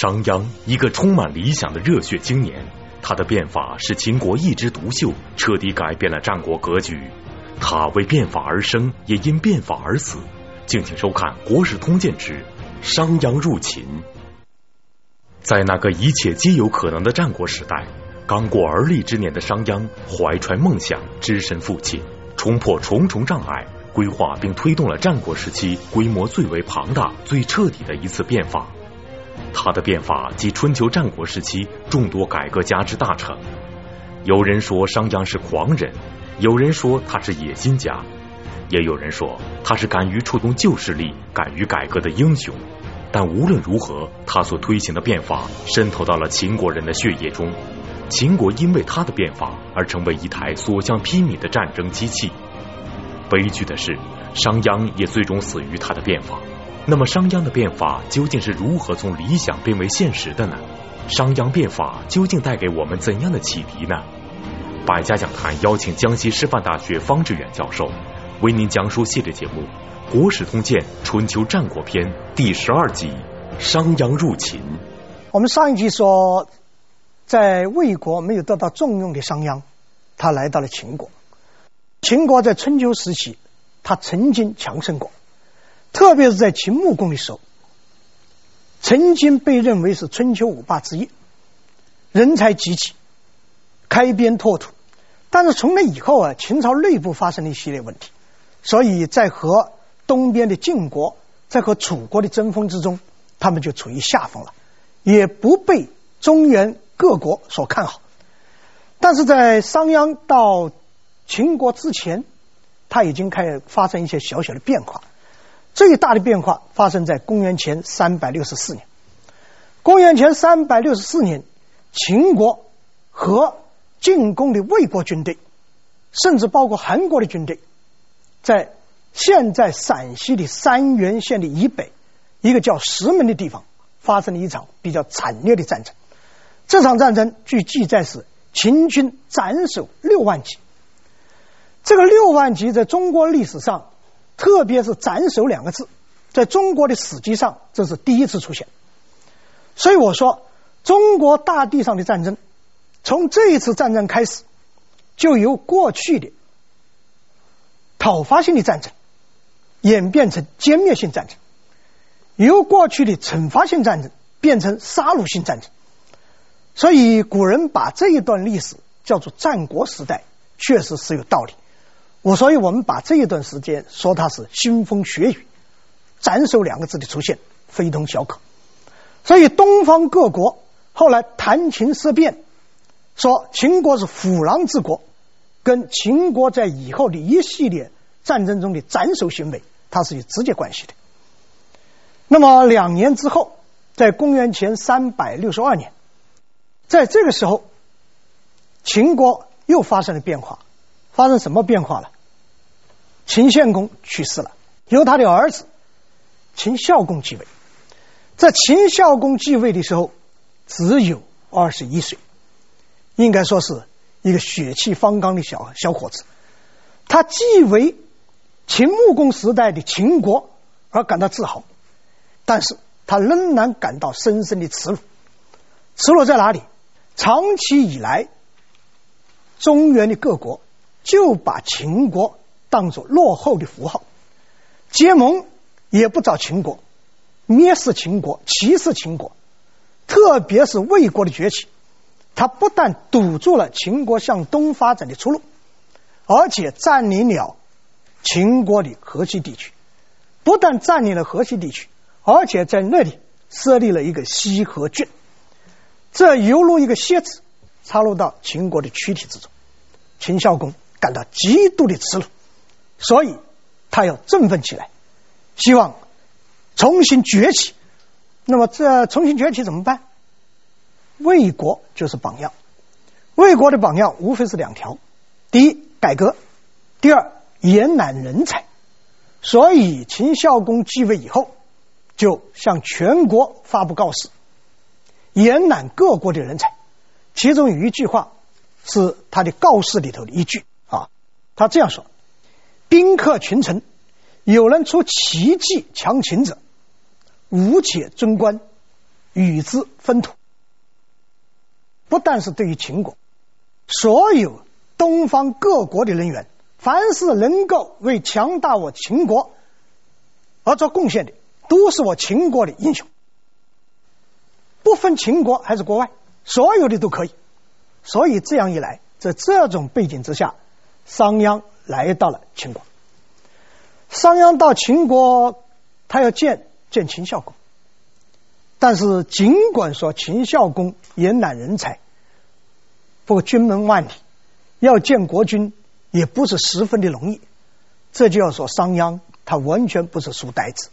商鞅，一个充满理想的热血青年，他的变法使秦国一枝独秀，彻底改变了战国格局。他为变法而生，也因变法而死。敬请收看《国史通鉴之商鞅入秦》。在那个一切皆有可能的战国时代，刚过而立之年的商鞅怀揣梦想，只身赴秦，冲破重重障碍，规划并推动了战国时期规模最为庞大、最彻底的一次变法。他的变法即春秋战国时期众多改革家之大成。有人说商鞅是狂人，有人说他是野心家，也有人说他是敢于触动旧势力、敢于改革的英雄。但无论如何，他所推行的变法渗透到了秦国人的血液中，秦国因为他的变法而成为一台所向披靡的战争机器。悲剧的是，商鞅也最终死于他的变法。那么商鞅的变法究竟是如何从理想变为现实的呢？商鞅变法究竟带给我们怎样的启迪呢？百家讲坛邀请江西师范大学方志远教授为您讲述系列节目《国史通鉴·春秋战国篇》第十二集：商鞅入秦。我们上一集说，在魏国没有得到重用的商鞅，他来到了秦国。秦国在春秋时期，他曾经强盛过。特别是在秦穆公的时候，曾经被认为是春秋五霸之一，人才济济，开边拓土。但是从那以后啊，秦朝内部发生了一系列问题，所以在和东边的晋国，在和楚国的争锋之中，他们就处于下风了，也不被中原各国所看好。但是在商鞅到秦国之前，他已经开始发生一些小小的变化。最大的变化发生在公元前三百六十四年。公元前三百六十四年，秦国和进攻的魏国军队，甚至包括韩国的军队，在现在陕西的三原县的以北，一个叫石门的地方，发生了一场比较惨烈的战争。这场战争据记载是秦军斩首六万级。这个六万级在中国历史上。特别是“斩首”两个字，在中国的史籍上，这是第一次出现。所以我说，中国大地上的战争，从这一次战争开始，就由过去的讨伐性的战争，演变成歼灭性战争；由过去的惩罚性战争，变成杀戮性战争。所以古人把这一段历史叫做战国时代，确实是有道理。我所以，我们把这一段时间说它是腥风血雨，斩首两个字的出现非同小可。所以，东方各国后来谈秦色变，说秦国是虎狼之国，跟秦国在以后的一系列战争中的斩首行为，它是有直接关系的。那么，两年之后，在公元前三百六十二年，在这个时候，秦国又发生了变化。发生什么变化了？秦献公去世了，由他的儿子秦孝公继位。在秦孝公继位的时候，只有二十一岁，应该说是一个血气方刚的小小伙子。他既为秦穆公时代的秦国而感到自豪，但是他仍然感到深深的耻辱。耻辱在哪里？长期以来，中原的各国。就把秦国当作落后的符号，结盟也不找秦国，蔑视秦国，歧视秦国，特别是魏国的崛起，他不但堵住了秦国向东发展的出路，而且占领了秦国的河西地区，不但占领了河西地区，而且在那里设立了一个西河郡，这犹如一个楔子插入到秦国的躯体之中，秦孝公。感到极度的耻辱，所以他要振奋起来，希望重新崛起。那么这重新崛起怎么办？魏国就是榜样。魏国的榜样无非是两条：第一，改革；第二，延揽人才。所以秦孝公继位以后，就向全国发布告示，延揽各国的人才。其中有一句话是他的告示里头的一句。他这样说：“宾客群臣，有人出奇计强秦者，吾且尊官，与之分土。不但是对于秦国，所有东方各国的人员，凡是能够为强大我秦国而做贡献的，都是我秦国的英雄。不分秦国还是国外，所有的都可以。所以这样一来，在这种背景之下，商鞅来到了秦国。商鞅到秦国，他要见见秦孝公。但是尽管说秦孝公也揽人才，不过军门万里，要见国君也不是十分的容易。这就要说商鞅他完全不是书呆子，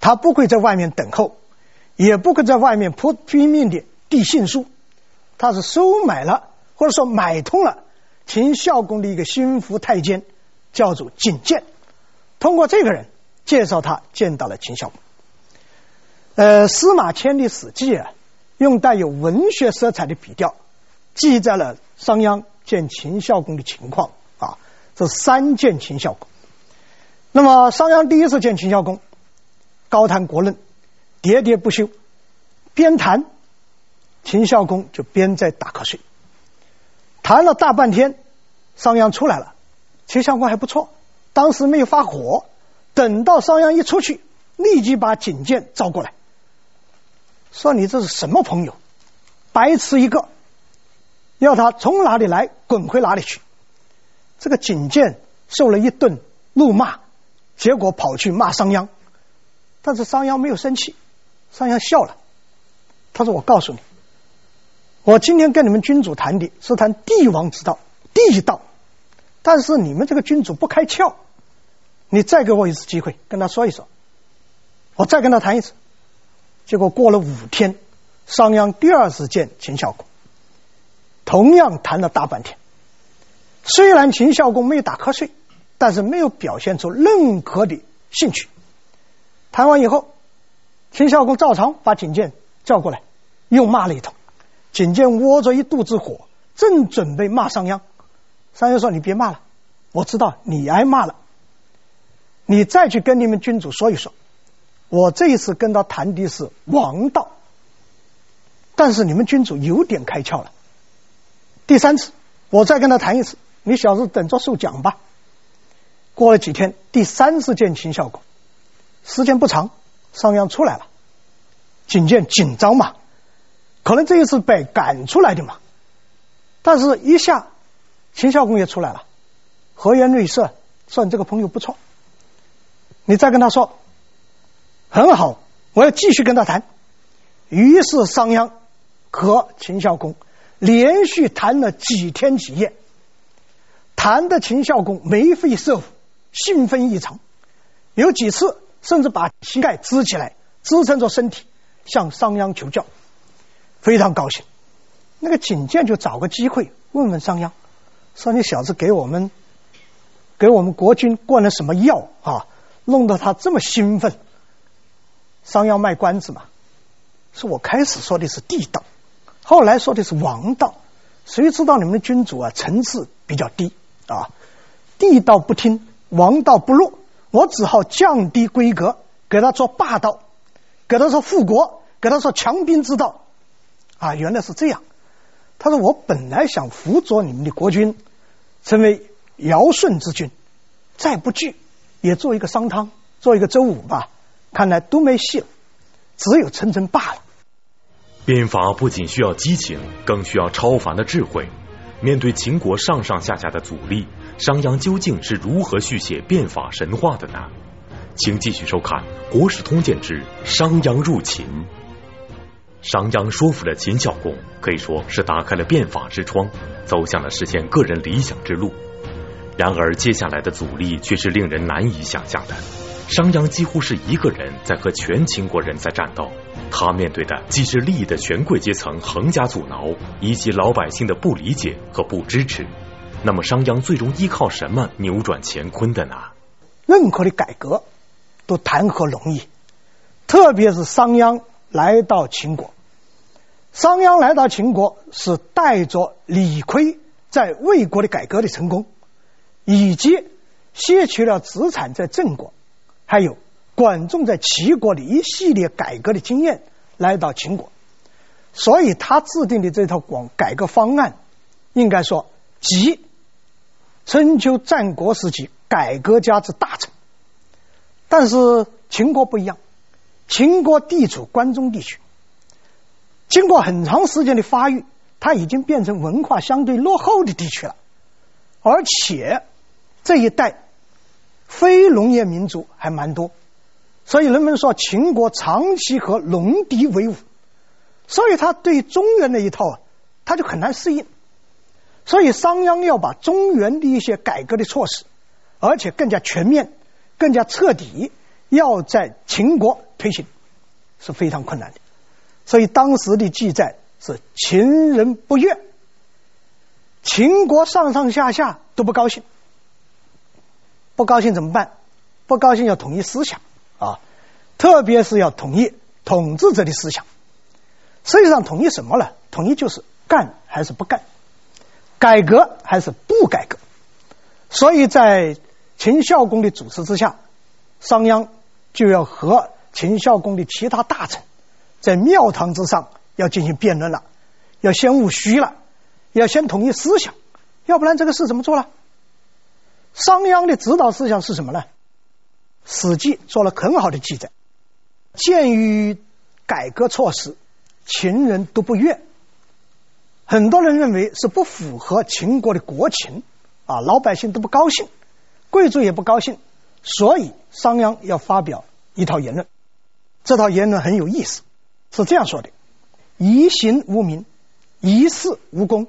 他不会在外面等候。也不会在外面铺拼命的递信书，他是收买了或者说买通了秦孝公的一个心腹太监，叫做景建，通过这个人介绍他见到了秦孝公。呃，司马迁的《史记》啊，用带有文学色彩的笔调，记载了商鞅见秦孝公的情况啊，这三见秦孝公。那么商鞅第一次见秦孝公，高谈国论。喋喋不休，边谈，秦孝公就边在打瞌睡。谈了大半天，商鞅出来了，秦相公还不错，当时没有发火。等到商鞅一出去，立即把景建召过来，说：“你这是什么朋友？白痴一个！要他从哪里来，滚回哪里去。”这个景建受了一顿怒骂，结果跑去骂商鞅，但是商鞅没有生气。商鞅笑了，他说：“我告诉你，我今天跟你们君主谈的是谈帝王之道、地道，但是你们这个君主不开窍，你再给我一次机会跟他说一说，我再跟他谈一次。”结果过了五天，商鞅第二次见秦孝公，同样谈了大半天。虽然秦孝公没有打瞌睡，但是没有表现出任何的兴趣。谈完以后。秦孝公照常把景监叫过来，又骂了一通。景建窝着一肚子火，正准备骂商鞅。商鞅说：“你别骂了，我知道你挨骂了。你再去跟你们君主说一说，我这一次跟他谈的是王道，但是你们君主有点开窍了。第三次，我再跟他谈一次，你小子等着受奖吧。”过了几天，第三次见秦孝公，时间不长。商鞅出来了，景建紧张嘛，可能这一次被赶出来的嘛。但是，一下秦孝公也出来了，和颜悦色，说你这个朋友不错，你再跟他说，很好，我要继续跟他谈。于是商鞅和秦孝公连续谈了几天几夜，谈的秦孝公眉飞色舞，兴奋异常，有几次。甚至把膝盖支起来，支撑着身体，向商鞅求教，非常高兴。那个景建就找个机会问问商鞅，说：“你小子给我们，给我们国君灌了什么药啊？弄得他这么兴奋。”商鞅卖关子嘛，说我开始说的是地道，后来说的是王道。谁知道你们的君主啊，层次比较低啊，地道不听，王道不入。我只好降低规格，给他做霸道，给他说复国，给他说强兵之道，啊，原来是这样。他说：“我本来想辅佐你们的国君，成为尧舜之君，再不济也做一个商汤，做一个周武吧。看来都没戏了，只有称称罢了。”变法不仅需要激情，更需要超凡的智慧。面对秦国上上下下的阻力。商鞅究竟是如何续写变法神话的呢？请继续收看《国史通鉴之商鞅入秦》。商鞅说服了秦孝公，可以说是打开了变法之窗，走向了实现个人理想之路。然而，接下来的阻力却是令人难以想象的。商鞅几乎是一个人在和全秦国人在战斗，他面对的既是利益的权贵阶层横加阻挠，以及老百姓的不理解和不支持。那么商鞅最终依靠什么扭转乾坤的呢？任何的改革都谈何容易，特别是商鞅来到秦国。商鞅来到秦国是带着李悝在魏国的改革的成功，以及吸取了子产在郑国，还有管仲在齐国的一系列改革的经验来到秦国，所以他制定的这套广改革方案，应该说集春秋战国时期改革家之大成。但是秦国不一样，秦国地处关中地区，经过很长时间的发育，它已经变成文化相对落后的地区了，而且这一带非农业民族还蛮多。所以人们说秦国长期和戎狄为伍，所以他对中原那一套啊，他就很难适应。所以商鞅要把中原的一些改革的措施，而且更加全面、更加彻底，要在秦国推行，是非常困难的。所以当时的记载是秦人不悦，秦国上上下下都不高兴，不高兴怎么办？不高兴要统一思想。啊，特别是要统一统治者的思想。实际上，统一什么呢？统一就是干还是不干，改革还是不改革。所以在秦孝公的主持之下，商鞅就要和秦孝公的其他大臣在庙堂之上要进行辩论了，要先务虚了，要先统一思想，要不然这个事怎么做了？商鞅的指导思想是什么呢？《史记》做了很好的记载，鉴于改革措施，秦人都不悦。很多人认为是不符合秦国的国情，啊，老百姓都不高兴，贵族也不高兴，所以商鞅要发表一套言论。这套言论很有意思，是这样说的：“夷行无名，夷事无功，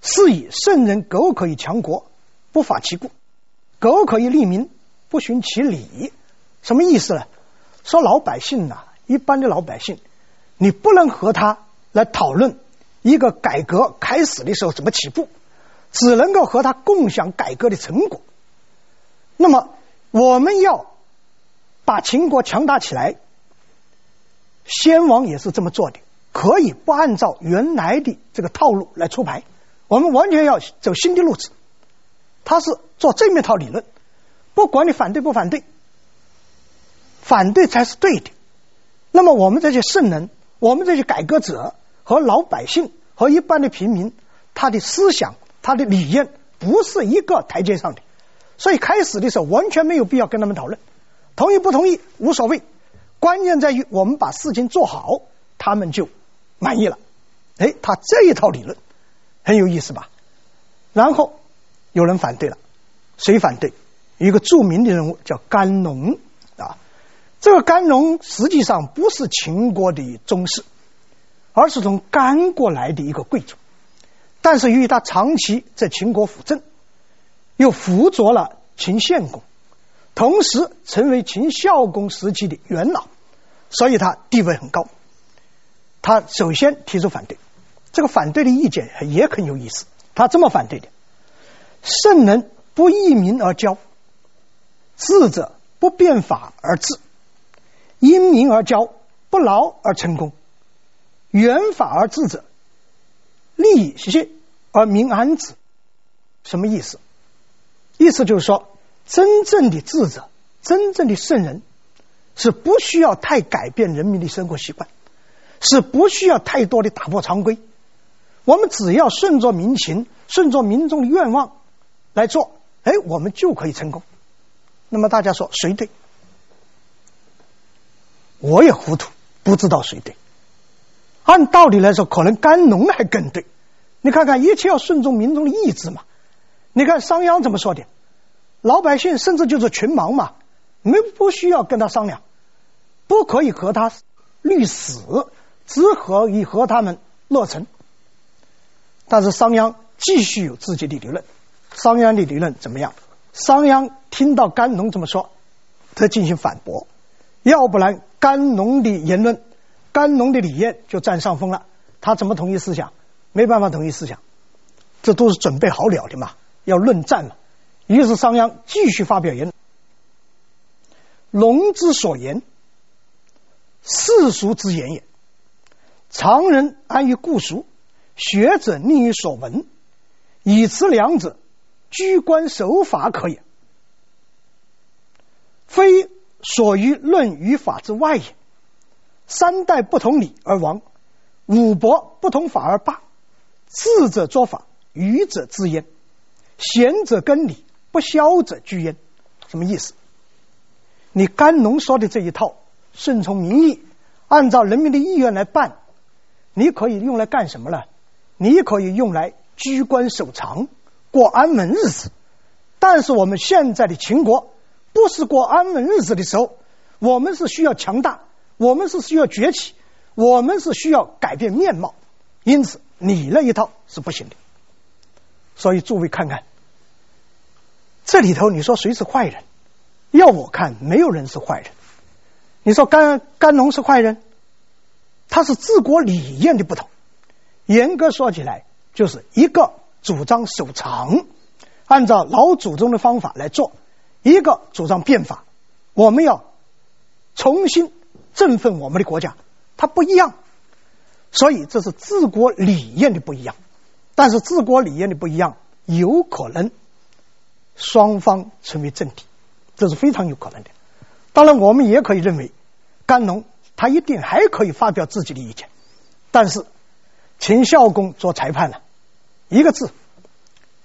是以圣人苟可以强国，不法其故；苟可以利民。”不循其理，什么意思呢？说老百姓呐、一般的老百姓，你不能和他来讨论一个改革开始的时候怎么起步，只能够和他共享改革的成果。那么，我们要把秦国强大起来，先王也是这么做的，可以不按照原来的这个套路来出牌，我们完全要走新的路子。他是做这么一套理论。不管你反对不反对，反对才是对的。那么我们这些圣人，我们这些改革者和老百姓和一般的平民，他的思想、他的理念不是一个台阶上的，所以开始的时候完全没有必要跟他们讨论，同意不同意无所谓，关键在于我们把事情做好，他们就满意了。哎，他这一套理论很有意思吧？然后有人反对了，谁反对？一个著名的人物叫甘农啊，这个甘农实际上不是秦国的宗室，而是从甘国来的一个贵族。但是由于他长期在秦国辅政，又辅佐了秦献公，同时成为秦孝公时期的元老，所以他地位很高。他首先提出反对，这个反对的意见也很有意思。他这么反对的：圣人不依民而教。智者不变法而治，因民而教，不劳而成功。远法而治者，利息而民安之。什么意思？意思就是说，真正的智者，真正的圣人，是不需要太改变人民的生活习惯，是不需要太多的打破常规。我们只要顺着民情，顺着民众的愿望来做，哎，我们就可以成功。那么大家说谁对？我也糊涂，不知道谁对。按道理来说，可能甘农还更对。你看看，一切要顺从民众的意志嘛。你看商鞅怎么说的？老百姓甚至就是群盲嘛，没不需要跟他商量，不可以和他律死，只可以和他们乐成。但是商鞅继续有自己的理论。商鞅的理论怎么样？商鞅听到甘农这么说，他进行反驳，要不然甘农的言论、甘农的理念就占上风了。他怎么统一思想？没办法统一思想，这都是准备好了的嘛，要论战嘛。于是商鞅继续发表言论：“龙之所言，世俗之言也。常人安于固俗，学者宁于所闻，以此两者。”居官守法可也，非所于论于法之外也。三代不同礼而亡，五伯不同法而罢。智者作法，愚者自焉。贤者更礼，不肖者居焉。什么意思？你甘农说的这一套，顺从民意，按照人民的意愿来办，你可以用来干什么呢？你可以用来居官守常，过安稳日子。但是我们现在的秦国，不是过安稳日子的时候，我们是需要强大，我们是需要崛起，我们是需要改变面貌。因此，你那一套是不行的。所以，诸位看看，这里头你说谁是坏人？要我看，没有人是坏人。你说甘甘农是坏人，他是治国理念的不同。严格说起来，就是一个主张守常，按照老祖宗的方法来做；一个主张变法，我们要重新振奋我们的国家。它不一样，所以这是治国理念的不一样。但是治国理念的不一样，有可能双方成为政敌，这是非常有可能的。当然，我们也可以认为，甘农他一定还可以发表自己的意见，但是。秦孝公做裁判了，一个字，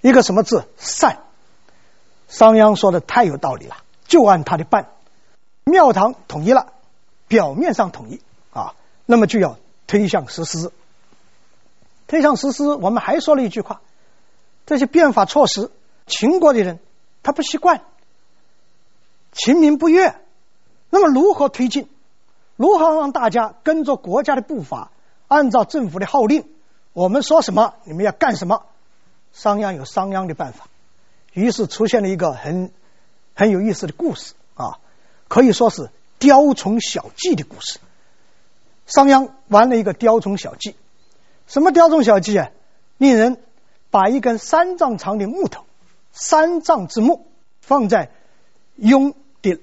一个什么字？善。商鞅说的太有道理了，就按他的办。庙堂统一了，表面上统一啊，那么就要推向实施。推向实施，我们还说了一句话：这些变法措施，秦国的人他不习惯，秦民不悦。那么如何推进？如何让大家跟着国家的步伐？按照政府的号令，我们说什么，你们要干什么。商鞅有商鞅的办法，于是出现了一个很很有意思的故事啊，可以说是雕虫小技的故事。商鞅玩了一个雕虫小技，什么雕虫小技啊？令人把一根三丈长的木头，三丈之木，放在雍的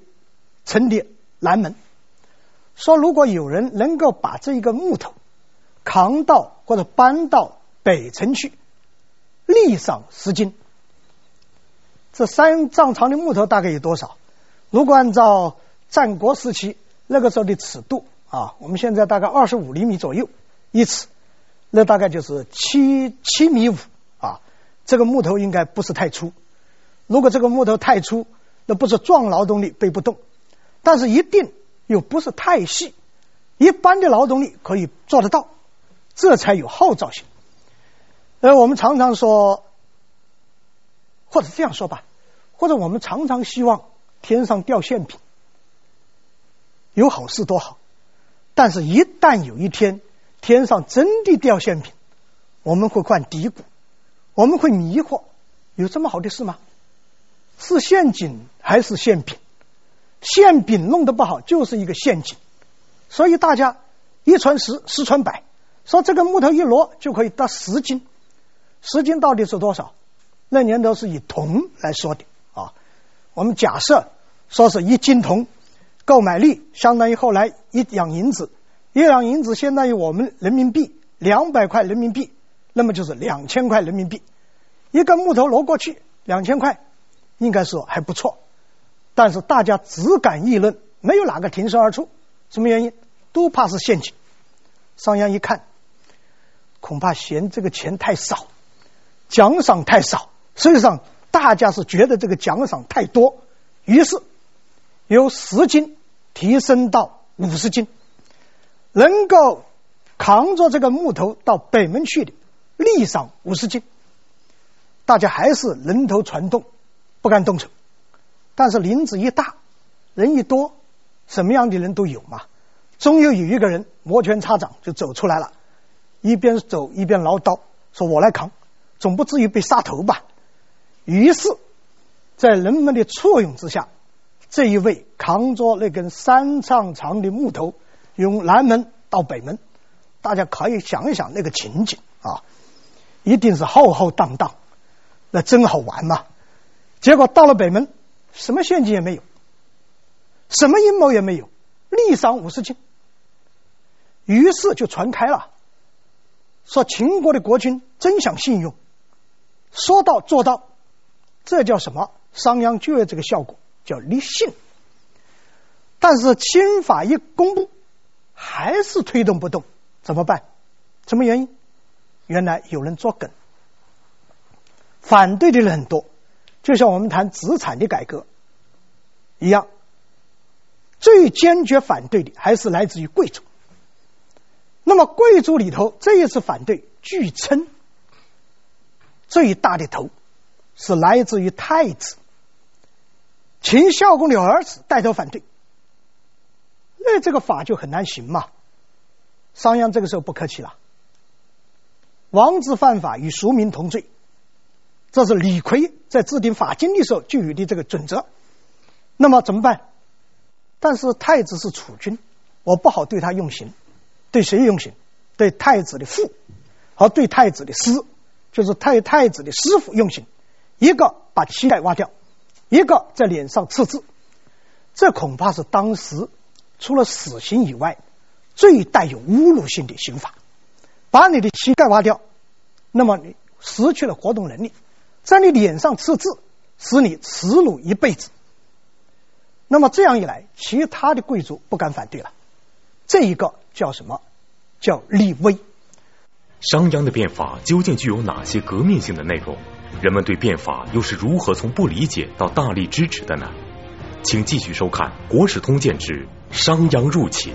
城的南门，说如果有人能够把这一个木头。扛到或者搬到北城去，立赏十斤。这三丈长的木头大概有多少？如果按照战国时期那个时候的尺度啊，我们现在大概二十五厘米左右一尺，那大概就是七七米五啊。这个木头应该不是太粗。如果这个木头太粗，那不是壮劳动力背不动，但是一定又不是太细，一般的劳动力可以做得到。这才有号召性。呃我们常常说，或者这样说吧，或者我们常常希望天上掉馅饼，有好事多好。但是，一旦有一天天上真的掉馅饼，我们会犯嘀咕，我们会迷惑：有这么好的事吗？是陷阱还是馅饼？馅饼弄得不好，就是一个陷阱。所以大家一传十，十传百。说这个木头一摞就可以得十斤，十斤到底是多少？那年头是以铜来说的啊。我们假设说是一斤铜，购买力相当于后来一两银子，一两银子相当于我们人民币两百块人民币，那么就是两千块人民币。一个木头挪过去两千块，应该说还不错。但是大家只敢议论，没有哪个挺身而出。什么原因？都怕是陷阱。商鞅一看。恐怕嫌这个钱太少，奖赏太少。实际上，大家是觉得这个奖赏太多，于是由十斤提升到五十斤，能够扛着这个木头到北门去的，立赏五十斤。大家还是人头攒动，不敢动手。但是林子一大，人一多，什么样的人都有嘛。终有有一个人摩拳擦掌就走出来了。一边走一边唠叨，说我来扛，总不至于被杀头吧？于是，在人们的簇拥之下，这一位扛着那根三丈长的木头，由南门到北门，大家可以想一想那个情景啊，一定是浩浩荡荡，那真好玩嘛！结果到了北门，什么陷阱也没有，什么阴谋也没有，立赏五十斤，于是就传开了。说秦国的国君真想信用，说到做到，这叫什么？商鞅就有这个效果，叫立信。但是新法一公布，还是推动不动，怎么办？什么原因？原来有人作梗，反对的人很多，就像我们谈资产的改革一样，最坚决反对的还是来自于贵族。那么贵族里头，这一次反对，据称最大的头是来自于太子秦孝公的儿子带头反对。那这个法就很难行嘛。商鞅这个时候不客气了。王子犯法与庶民同罪，这是李逵在制定法经的时候就有的这个准则。那么怎么办？但是太子是储君，我不好对他用刑。对谁用刑？对太子的父和对太子的师，就是太太子的师傅用刑。一个把膝盖挖掉，一个在脸上刺字。这恐怕是当时除了死刑以外最带有侮辱性的刑法。把你的膝盖挖掉，那么你失去了活动能力，在你脸上刺字，使你耻辱一辈子。那么这样一来，其他的贵族不敢反对了。这一个叫什么？叫立威。商鞅的变法究竟具有哪些革命性的内容？人们对变法又是如何从不理解到大力支持的呢？请继续收看《国史通鉴之商鞅入秦》。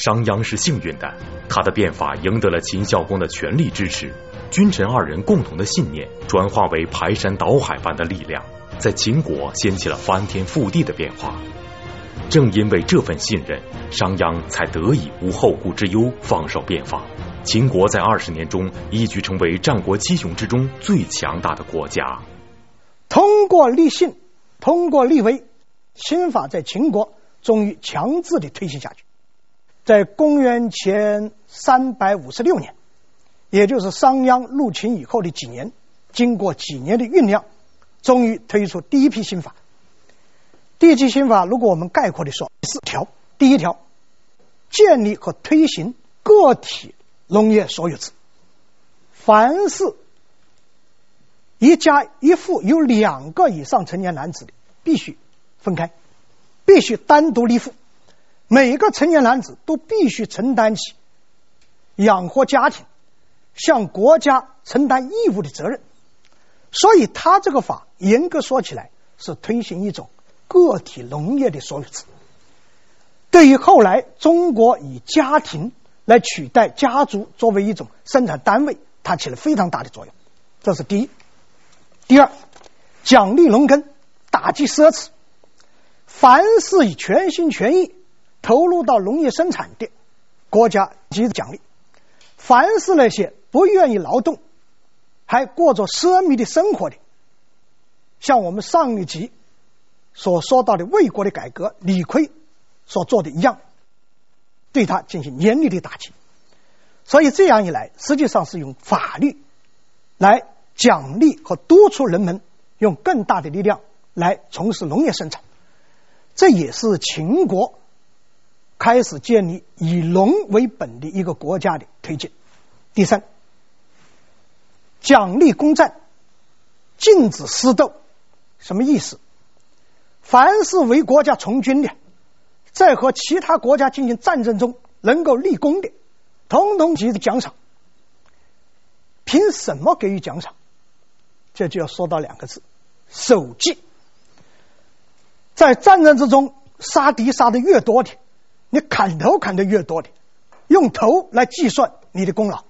商鞅是幸运的，他的变法赢得了秦孝公的全力支持，君臣二人共同的信念转化为排山倒海般的力量，在秦国掀起了翻天覆地的变化。正因为这份信任，商鞅才得以无后顾之忧，放手变法。秦国在二十年中一举成为战国七雄之中最强大的国家。通过立信，通过立威，新法在秦国终于强制的推行下去。在公元前三百五十六年，也就是商鞅入秦以后的几年，经过几年的酝酿，终于推出第一批新法。第一批新法，如果我们概括的说，四条：第一条，建立和推行个体农业所有制，凡是一家一户有两个以上成年男子的，必须分开，必须单独立户。每一个成年男子都必须承担起养活家庭、向国家承担义务的责任，所以他这个法严格说起来是推行一种个体农业的所有制。对于后来中国以家庭来取代家族作为一种生产单位，它起了非常大的作用。这是第一。第二，奖励农耕，打击奢侈，凡是以全心全意。投入到农业生产的国家给予奖励，凡是那些不愿意劳动，还过着奢靡的生活的，像我们上一集所说到的魏国的改革，李悝所做的一样，对他进行严厉的打击。所以这样一来，实际上是用法律来奖励和督促人们用更大的力量来从事农业生产，这也是秦国。开始建立以农为本的一个国家的推进。第三，奖励公战，禁止私斗。什么意思？凡是为国家从军的，在和其他国家进行战争中能够立功的，统统给予奖赏。凭什么给予奖赏？这就要说到两个字：首级。在战争之中，杀敌杀的越多的。你砍头砍的越多的，用头来计算你的功劳，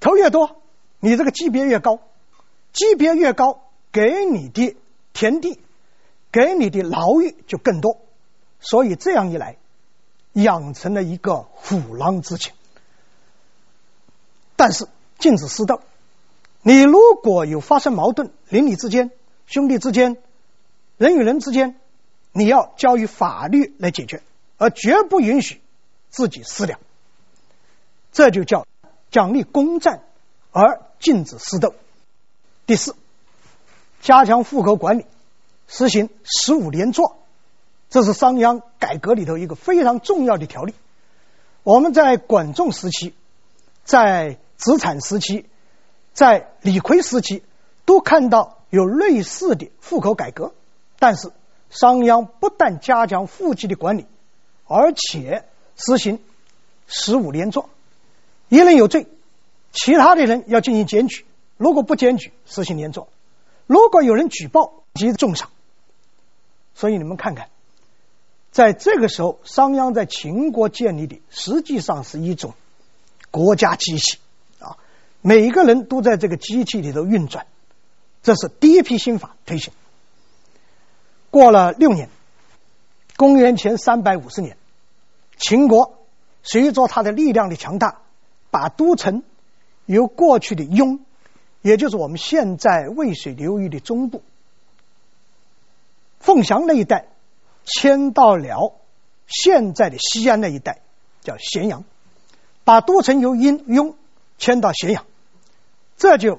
头越多，你这个级别越高，级别越高，给你的田地，给你的劳役就更多，所以这样一来，养成了一个虎狼之情。但是禁止私斗，你如果有发生矛盾，邻里之间、兄弟之间、人与人之间。你要交于法律来解决，而绝不允许自己私了。这就叫奖励公战，而禁止私斗。第四，加强户口管理，实行十五连坐，这是商鞅改革里头一个非常重要的条例。我们在管仲时期、在子产时期、在李悝时期都看到有类似的户口改革，但是。商鞅不但加强户籍的管理，而且实行十五连坐，一人有罪，其他的人要进行检举，如果不检举，实行连坐；如果有人举报，即重赏。所以你们看看，在这个时候，商鞅在秦国建立的实际上是一种国家机器啊，每一个人都在这个机器里头运转。这是第一批新法推行。过了六年，公元前三百五十年，秦国随着他的力量的强大，把都城由过去的雍，也就是我们现在渭水流域的中部。凤翔那一带迁到了现在的西安那一带，叫咸阳，把都城由殷雍迁到咸阳，这就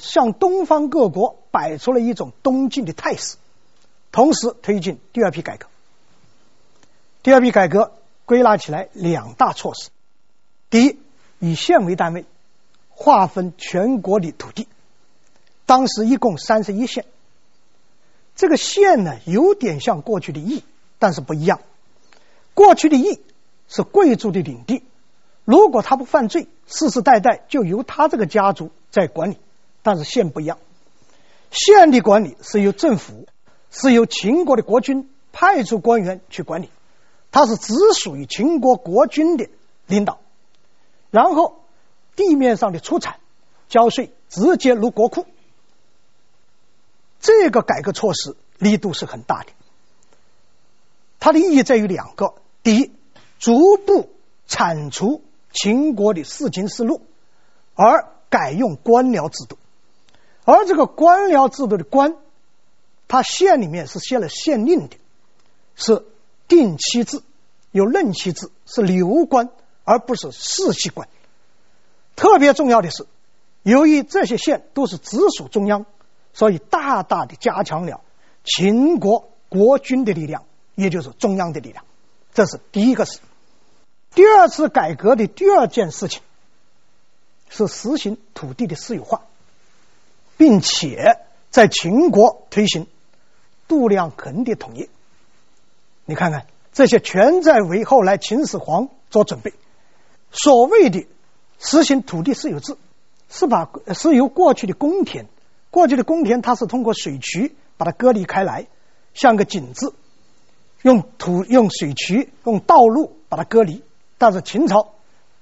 向东方各国摆出了一种东进的态势，同时推进第二批改革。第二批改革归纳起来两大措施：第一，以县为单位划分全国的土地，当时一共三十一县。这个县呢，有点像过去的邑，但是不一样。过去的邑是贵族的领地，如果他不犯罪，世世代代就由他这个家族在管理。但是县不一样，县的管理是由政府，是由秦国的国君派出官员去管理，它是只属于秦国国君的领导。然后地面上的出产交税直接入国库。这个改革措施力度是很大的，它的意义在于两个：第一，逐步铲除秦国的四卿四禄，而改用官僚制度；而这个官僚制度的官，他县里面是写了县令的，是定期制，有任期制，是流官，而不是世袭官。特别重要的是，由于这些县都是直属中央。所以，大大的加强了秦国国君的力量，也就是中央的力量。这是第一个事。第二次改革的第二件事情是实行土地的私有化，并且在秦国推行度量衡的统一。你看看，这些全在为后来秦始皇做准备。所谓的实行土地私有制，是把是由过去的公田。过去的公田，它是通过水渠把它隔离开来，像个井字，用土、用水渠、用道路把它隔离。但是秦朝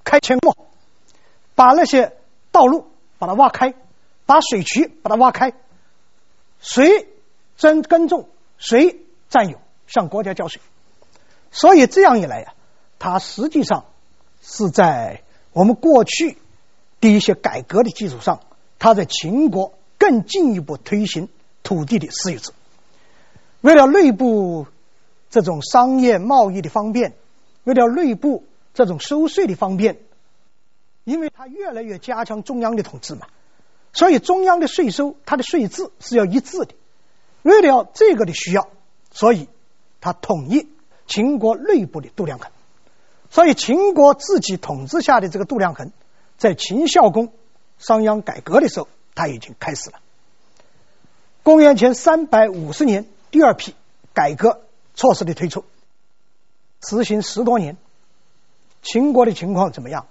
开阡陌，把那些道路把它挖开，把水渠把它挖开，谁真耕种谁占有，向国家交税。所以这样一来呀，它实际上是在我们过去的一些改革的基础上，它在秦国。更进一步推行土地的私有制，为了内部这种商业贸易的方便，为了内部这种收税的方便，因为它越来越加强中央的统治嘛，所以中央的税收它的税制是要一致的。为了这个的需要，所以他统一秦国内部的度量衡。所以秦国自己统治下的这个度量衡，在秦孝公商鞅改革的时候。他已经开始了。公元前三百五十年，第二批改革措施的推出，实行十多年，秦国的情况怎么样？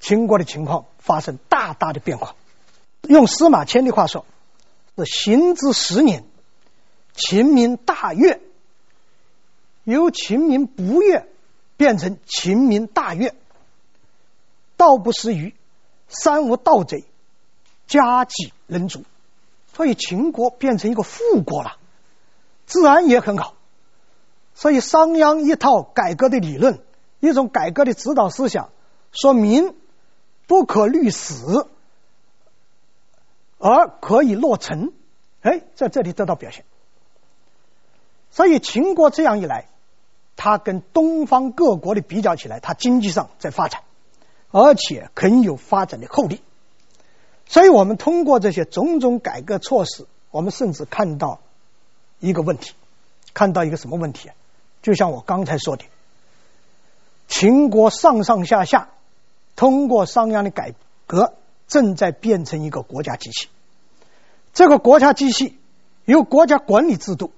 秦国的情况发生大大的变化。用司马迁的话说，是行之十年，秦民大悦，由秦民不悦变成秦民大悦。道不拾遗，三无盗贼。家己人足，所以秦国变成一个富国了，治安也很好。所以商鞅一套改革的理论，一种改革的指导思想，说民不可虑死，而可以落成，哎，在这里得到表现。所以秦国这样一来，它跟东方各国的比较起来，它经济上在发展，而且很有发展的后力。所以我们通过这些种种改革措施，我们甚至看到一个问题，看到一个什么问题？就像我刚才说的，秦国上上下下通过商鞅的改革，正在变成一个国家机器。这个国家机器由国家管理制度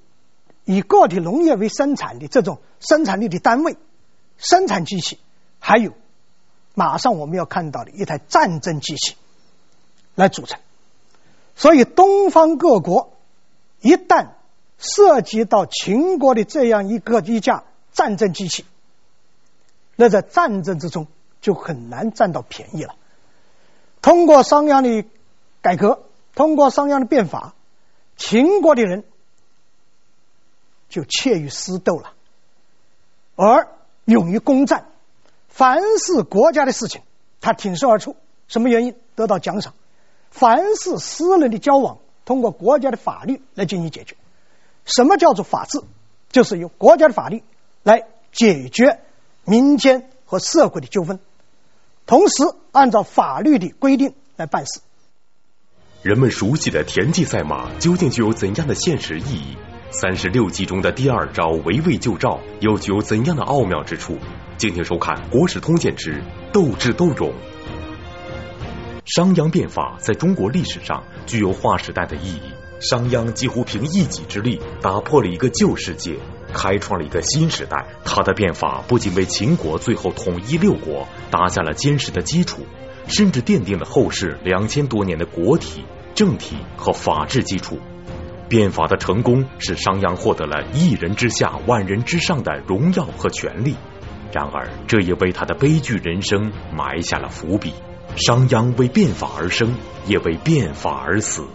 以个体农业为生产的这种生产力的单位，生产机器，还有马上我们要看到的一台战争机器来组成。所以，东方各国一旦涉及到秦国的这样一个一架战争机器，那在战争之中就很难占到便宜了。通过商鞅的改革，通过商鞅的变法，秦国的人就怯于私斗了，而勇于攻战。凡是国家的事情，他挺身而出。什么原因？得到奖赏。凡是私人的交往，通过国家的法律来进行解决。什么叫做法治？就是由国家的法律来解决民间和社会的纠纷，同时按照法律的规定来办事。人们熟悉的田忌赛马究竟具有怎样的现实意义？三十六计中的第二招围魏救赵又具有怎样的奥妙之处？敬请收看《国史通鉴之斗智斗勇》。商鞅变法在中国历史上具有划时代的意义。商鞅几乎凭一己之力打破了一个旧世界，开创了一个新时代。他的变法不仅为秦国最后统一六国打下了坚实的基础，甚至奠定了后世两千多年的国体、政体和法治基础。变法的成功使商鞅获得了一人之下、万人之上的荣耀和权力。然而，这也为他的悲剧人生埋下了伏笔。商鞅为变法而生，也为变法而死。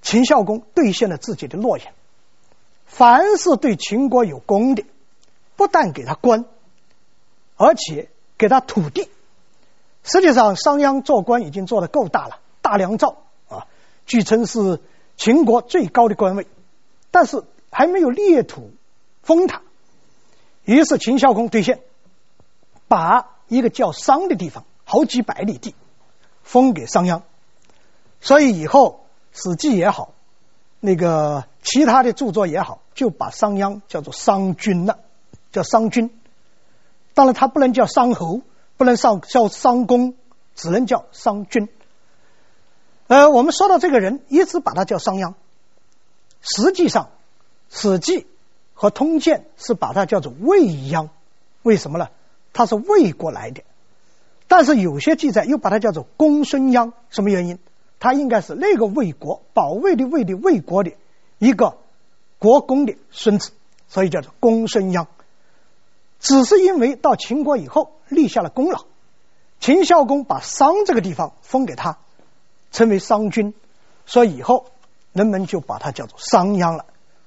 秦孝公兑现了自己的诺言：凡是对秦国有功的，不但给他官，而且给他土地。实际上，商鞅做官已经做得够大了，大良造啊，据称是秦国最高的官位，但是还没有裂土封他。于是秦孝公兑现，把一个叫商的地方，好几百里地，封给商鞅。所以以后《史记》也好，那个其他的著作也好，就把商鞅叫做商君了，叫商君。当然他不能叫商侯，不能上叫商公，只能叫商君。呃，我们说到这个人，一直把他叫商鞅，实际上《史记》。和通鉴是把他叫做卫鞅，为什么呢？他是魏国来的，但是有些记载又把他叫做公孙鞅，什么原因？他应该是那个魏国保卫的卫的卫国的一个国公的孙子，所以叫做公孙鞅。只是因为到秦国以后立下了功劳，秦孝公把商这个地方封给他，称为商君，所以以后人们就把他叫做商鞅了。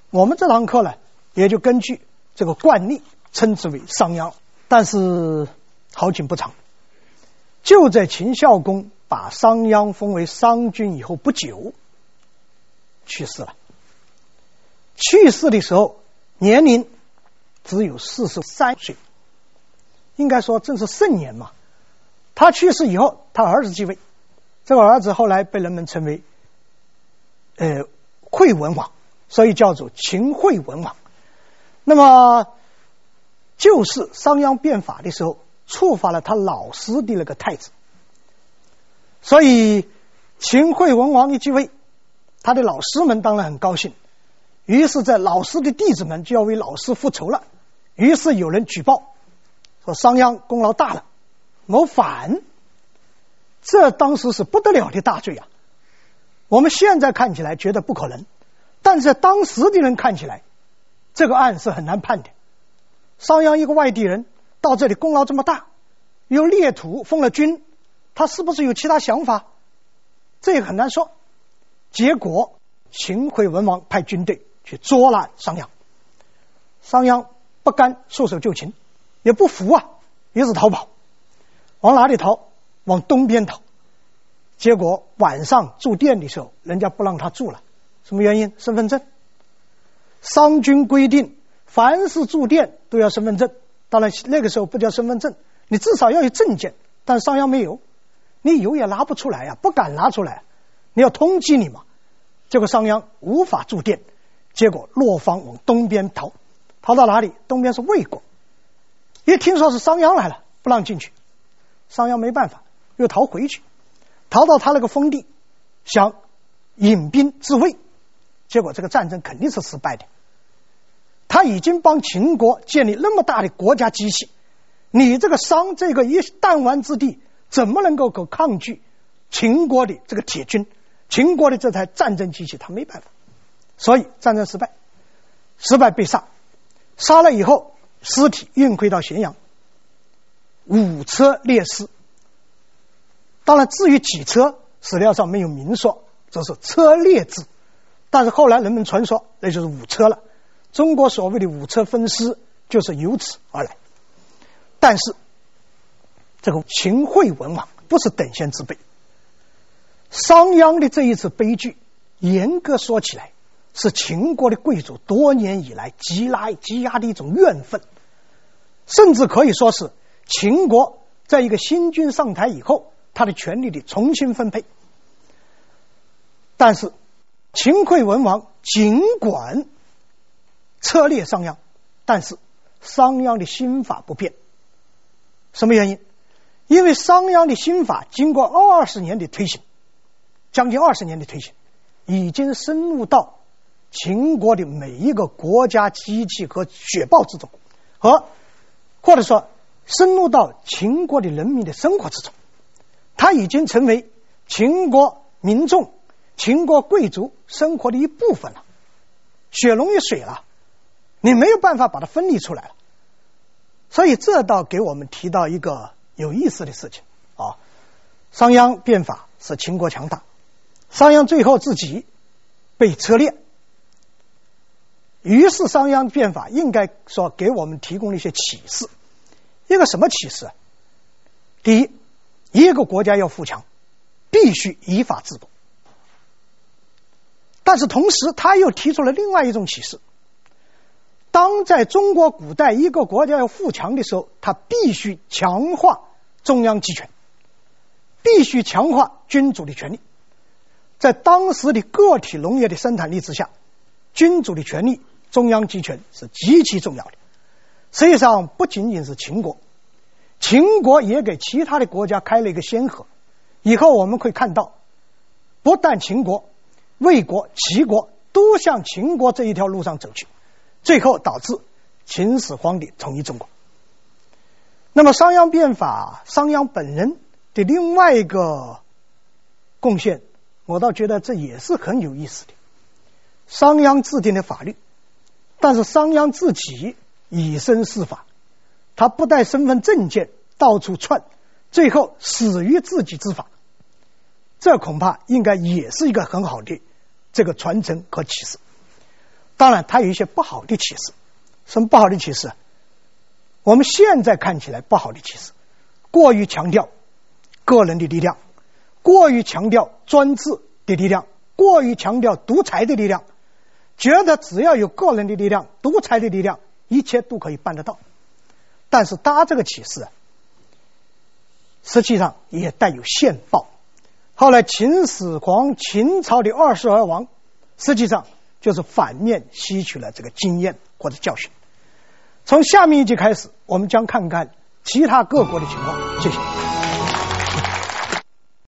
我们这堂课呢，也就根据这个惯例称之为商鞅，但是好景不长，就在秦孝公把商鞅封为商君以后不久，去世了。去世的时候年龄只有四十三岁，应该说正是盛年嘛。他去世以后，他儿子继位，这个儿子后来被人们称为呃惠文王，所以叫做秦惠文王。那么，就是商鞅变法的时候，触发了他老师的那个太子，所以秦惠文王一继位，他的老师们当然很高兴，于是，在老师的弟子们就要为老师复仇了。于是有人举报说商鞅功劳大了，谋反，这当时是不得了的大罪啊！我们现在看起来觉得不可能，但是当时的人看起来。这个案是很难判的。商鞅一个外地人到这里功劳这么大，又裂土封了君，他是不是有其他想法？这也很难说。结果秦惠文王派军队去捉拿商鞅，商鞅不甘束手就擒，也不服啊，于是逃跑。往哪里逃？往东边逃。结果晚上住店的时候，人家不让他住了，什么原因？身份证。商君规定，凡是住店都要身份证。当然那个时候不叫身份证，你至少要有证件。但商鞅没有，你有也拿不出来呀，不敢拿出来。你要通缉你嘛。结果商鞅无法住店，结果落荒往东边逃。逃到哪里？东边是魏国。一听说是商鞅来了，不让进去。商鞅没办法，又逃回去，逃到他那个封地，想引兵自卫。结果这个战争肯定是失败的，他已经帮秦国建立那么大的国家机器，你这个商这个一弹丸之地，怎么能够够抗拒秦国的这个铁军？秦国的这台战争机器，他没办法，所以战争失败，失败被杀，杀了以后，尸体运回到咸阳，五车列尸。当然，至于几车，史料上没有明说，这是车列制，但是后来人们传说那就是五车了。中国所谓的五车分尸就是由此而来。但是，这个秦惠文王不是等闲之辈。商鞅的这一次悲剧，严格说起来，是秦国的贵族多年以来积拉积压的一种怨愤，甚至可以说是秦国在一个新君上台以后，他的权力的重新分配。但是，秦惠文王尽管策略商鞅，但是商鞅的新法不变。什么原因？因为商鞅的新法经过二十年的推行。将近二十年的推行，已经深入到秦国的每一个国家机器和血报之中，和或者说深入到秦国的人民的生活之中，它已经成为秦国民众、秦国贵族生活的一部分了，血浓于水了，你没有办法把它分离出来了。所以这倒给我们提到一个有意思的事情啊，商鞅变法使秦国强大。商鞅最后自己被车裂，于是商鞅变法应该说给我们提供了一些启示。一个什么启示？第一，一个国家要富强，必须依法治国。但是同时，他又提出了另外一种启示：当在中国古代一个国家要富强的时候，他必须强化中央集权，必须强化君主的权利。在当时的个体农业的生产力之下，君主的权利、中央集权是极其重要的。实际上，不仅仅是秦国，秦国也给其他的国家开了一个先河。以后我们会看到，不但秦国、魏国、齐国都向秦国这一条路上走去，最后导致秦始皇的统一中国。那么，商鞅变法，商鞅本人的另外一个贡献。我倒觉得这也是很有意思的。商鞅制定的法律，但是商鞅自己以身试法，他不带身份证件到处窜，最后死于自己之法。这恐怕应该也是一个很好的这个传承和启示。当然，他有一些不好的启示。什么不好的启示？我们现在看起来不好的启示，过于强调个人的力量。过于强调专制的力量，过于强调独裁的力量，觉得只要有个人的力量、独裁的力量，一切都可以办得到。但是，他这个启示，实际上也带有现报。后来，秦始皇、秦朝的二世而亡，实际上就是反面吸取了这个经验或者教训。从下面一集开始，我们将看看其他各国的情况。谢谢。